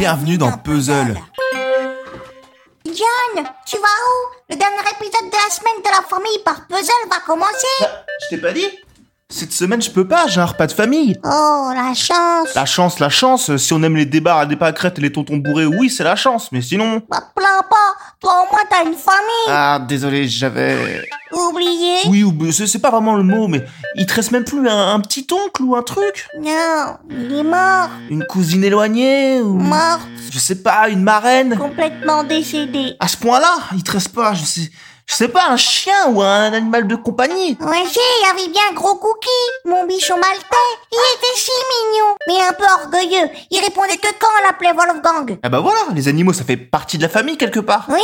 Bienvenue dans Puzzle. John, tu vas où? Le dernier épisode de la semaine de la famille par Puzzle va commencer. Je t'ai pas dit Cette semaine, je peux pas, j'ai un repas de famille. Oh, la chance. La chance, la chance, si on aime les débats à des pâquerettes et les tontons bourrés, oui, c'est la chance, mais sinon... Bah, plains pas Toi au moins t'as une famille. Ah, désolé, j'avais... Oublié. Oui, ou c'est pas vraiment le mot, mais il te reste même plus un, un petit oncle ou un truc? Non, il est mort. Une cousine éloignée ou... Mort Je sais pas, une marraine? Complètement décédé À ce point-là, il te reste pas, je sais... Je sais pas, un chien ou un animal de compagnie Ouais, si, il y avait bien Gros Cookie, mon bichon maltais. Il était si mignon, mais un peu orgueilleux. Il répondait que quand on l'appelait Wolfgang? Ah bah voilà, les animaux, ça fait partie de la famille quelque part. Oui,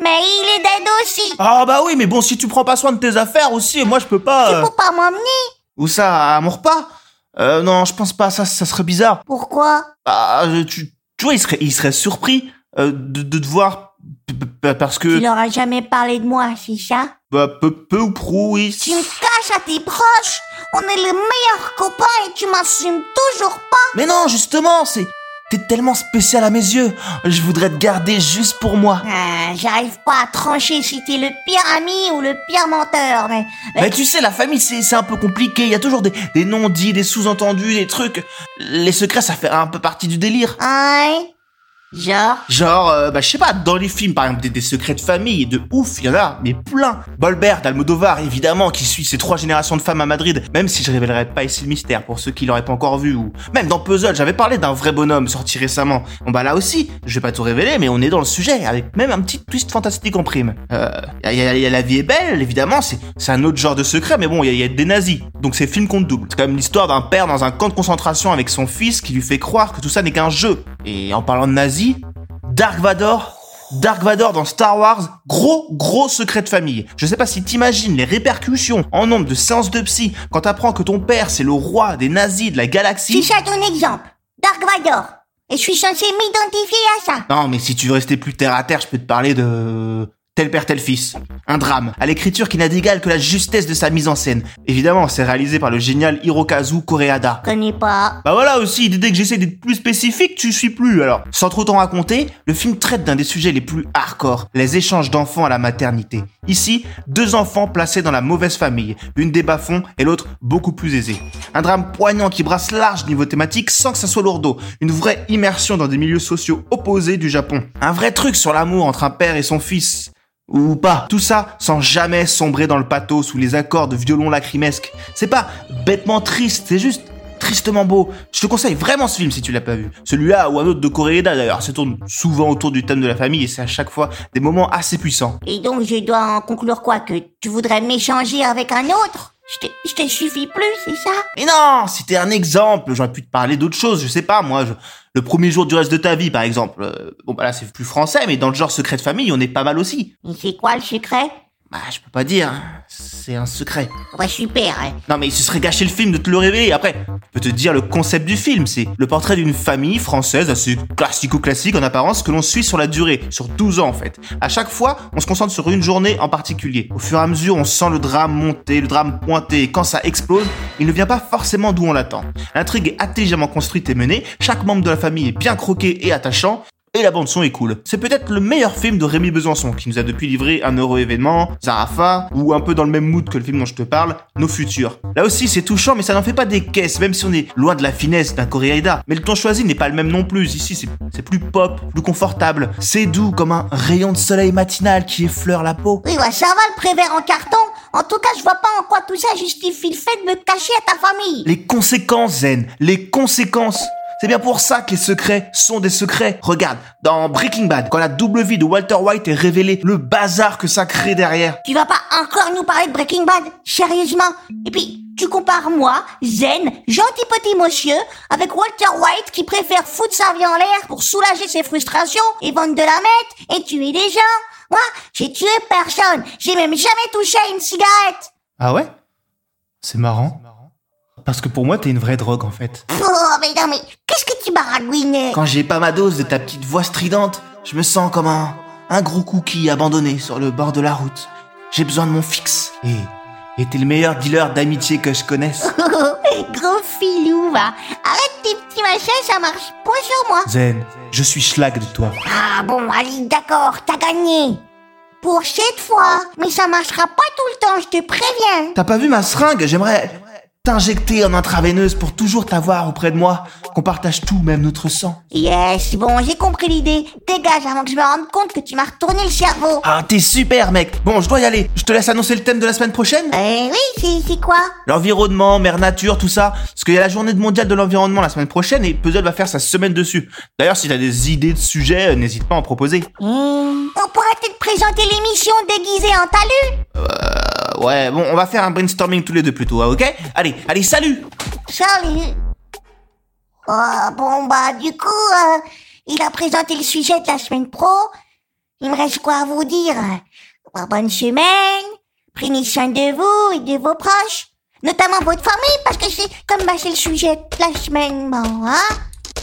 mais il est dead aussi. Ah bah oui, mais bon, si tu prends pas soin de tes affaires aussi, moi je peux pas... Tu euh, peux pas m'emmener Où ça, à mon repas Euh, non, je pense pas, ça, ça serait bizarre. Pourquoi? Ah, euh, tu, tu vois, il serait, il serait surpris euh, de, de te voir parce Tu que... leur as jamais parlé de moi, c'est ça Bah, peu, peu ou prou, oui. Tu me caches à tes proches. On est les meilleurs copains et tu m'assumes toujours pas. Mais non, justement, c'est... T'es tellement spécial à mes yeux. Je voudrais te garder juste pour moi. Ah, J'arrive pas à trancher si t'es le pire ami ou le pire menteur, mais... Mais tu sais, la famille, c'est c'est un peu compliqué. Il y a toujours des, des non-dits, des sous-entendus, des trucs. Les secrets, ça fait un peu partie du délire. Ouais. Genre? Genre, euh, bah, je sais pas, dans les films, par exemple, des, secrets de famille, de ouf, il y en a, mais plein. Bolbert d'Almodovar, évidemment, qui suit ces trois générations de femmes à Madrid, même si je révélerai pas ici le mystère pour ceux qui l'auraient pas encore vu, ou même dans Puzzle, j'avais parlé d'un vrai bonhomme sorti récemment. Bon bah là aussi, je vais pas tout révéler, mais on est dans le sujet, avec même un petit twist fantastique en prime. Euh, y a, y a- La vie est belle, évidemment, c'est un autre genre de secret, mais bon, il y a des nazis, donc c'est film compte double. C'est quand même l'histoire d'un père dans un camp de concentration avec son fils qui lui fait croire que tout ça n'est qu'un jeu. Et en parlant de nazis, Dark Vador Dark Vador dans Star Wars, gros gros secret de famille. Je sais pas si t'imagines les répercussions en nombre de séances de psy quand t'apprends que ton père c'est le roi des nazis de la C'est galaxie. ça ton exemple. Dark Vador. Et je suis censé m'identifier à ça. Non mais si tu veux rester plus terre à terre, je peux te parler de tel père tel fils. Un drame, à l'écriture qui n'a d'égal que la justesse de sa mise en scène. Évidemment, c'est réalisé par le génial Hirokazu Koreeda. Connais pas. Bah voilà aussi, dès que j'essaie d'être plus spécifique, tu suis plus alors. Sans trop t'en raconter, le film traite d'un des sujets les plus hardcore, les échanges d'enfants à la maternité. Ici, deux enfants placés dans la mauvaise famille, une des bas-fonds et l'autre beaucoup plus aisée. Un drame poignant qui brasse large niveau thématique sans que ça soit lourdeau. Une vraie immersion dans des milieux sociaux opposés du Japon. Un vrai truc sur l'amour entre un père et son fils. Ou pas. Tout ça sans jamais sombrer dans le pathos sous les accords de violon lacrymesque. C'est pas bêtement triste, c'est juste tristement beau. Je te conseille vraiment ce film si tu l'as pas vu. Celui-là ou un autre de Koreeda d'ailleurs, ça tourne souvent autour du thème de la famille et c'est à chaque fois des moments assez puissants. Et donc je dois en conclure quoi? Que tu voudrais m'échanger avec un autre? Je te suffis plus, c'est ça? Mais non, c'était un exemple, j'aurais pu te parler d'autre chose, je sais pas moi, je- le premier jour du reste de ta vie par exemple. Euh, bon bah là c'est plus français, mais dans le genre secret de famille, on est pas mal aussi. Et c'est quoi le secret? Bah je peux pas dire, c'est un secret. Ouais, super, hein. Non mais ce serait gâcher le film de te le révéler. Après, je peux te dire le concept du film, c'est le portrait d'une famille française assez classico-classique en apparence que l'on suit sur la durée, sur 12 ans en fait. À chaque fois, on se concentre sur une journée en particulier. Au fur et à mesure, on sent le drame monter, le drame pointer, et quand ça explose, il ne vient pas forcément d'où on l'attend. L'intrigue est intelligemment construite et menée, chaque membre de la famille est bien croqué et attachant, et la bande son est cool. C'est peut-être le meilleur film de Rémi Besançon qui nous a depuis livré un heureux événement, Zarafa, ou un peu dans le même mood que le film dont je te parle, Nos Futurs. Là aussi c'est touchant mais ça n'en fait pas des caisses, même si on est loin de la finesse d'un Koreeda. Mais le ton choisi n'est pas le même non plus. Ici c'est c'est plus pop, plus confortable. C'est doux comme un rayon de soleil matinal qui effleure la peau. Oui, ouais, ça va le prévert en carton. En tout cas, je vois pas en quoi tout ça justifie le fait de me cacher à ta famille. Les conséquences, Zen, les conséquences. C'est bien pour ça que les secrets sont des secrets. Regarde, dans Breaking Bad, quand la double vie de Walter White est révélée, le bazar que ça crée derrière. Tu vas pas encore nous parler de Breaking Bad Sérieusement Et puis, tu compares moi, zen, gentil petit monsieur, avec Walter White qui préfère foutre sa vie en l'air pour soulager ses frustrations et vendre de la meth et tuer des gens. Moi, j'ai tué personne. J'ai même jamais touché à une cigarette. Ah ouais? C'est marrant. Parce que pour moi, t'es une vraie drogue en fait. Oh, mais non, mais qu'est-ce que tu baragouines Quand j'ai pas ma dose de ta petite voix stridente, je me sens comme un, un gros cookie abandonné sur le bord de la route. J'ai besoin de mon fixe. Et Et t'es le meilleur dealer d'amitié que je connaisse. Gros filou, va. Arrête tes petits machins, ça marche pas sur moi. Zen, je suis schlag de toi. Ah bon, allez, d'accord, t'as gagné. Pour cette fois. Mais ça marchera pas tout le temps, je te préviens. T'as pas vu ma seringue? J'aimerais t'injecter en intraveineuse pour toujours t'avoir auprès de moi, qu'on partage tout, même notre sang. Yes, bon, j'ai compris l'idée. Dégage avant que je me rende compte que tu m'as retourné le cerveau. Ah, t'es super, mec. Bon, je dois y aller. Je te laisse annoncer le thème de la semaine prochaine. Eh oui, c'est, quoi? L'environnement, mère nature, tout ça. Parce qu'il y a la journée mondiale de l'environnement la semaine prochaine et Puzzle va faire sa semaine dessus. D'ailleurs, si t'as des idées de sujets, euh, n'hésite pas à en proposer. Hmm, On pourrait peut-être présenter l'émission déguisée en talus Euh, ouais, bon, on va faire un brainstorming tous les deux plutôt, hein, ok Allez, allez, salut Salut Oh, bon, bah, du coup, euh, il a présenté le sujet de la semaine pro. Il me reste quoi à vous dire? Bah, Bonne semaine, prenez soin de vous et de vos proches, notamment votre famille, parce que c'est comme bah, c'est le sujet de la semaine, bon, hein.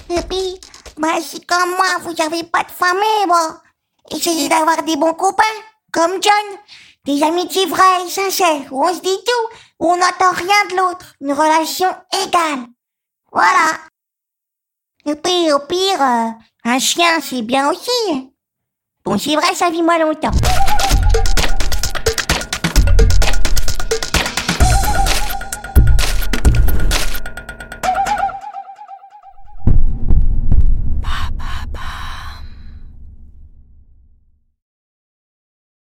Et puis, bah, si comme moi, vous avez pas de famille, bon, essayez d'avoir des bons copains, comme John, des amitiés vraies sincères, où on se dit tout, où on n'attend rien de l'autre, une relation égale. Voilà. Et puis, au pire, euh, un chien, c'est bien aussi. Bon, c'est vrai, ça vit moins longtemps.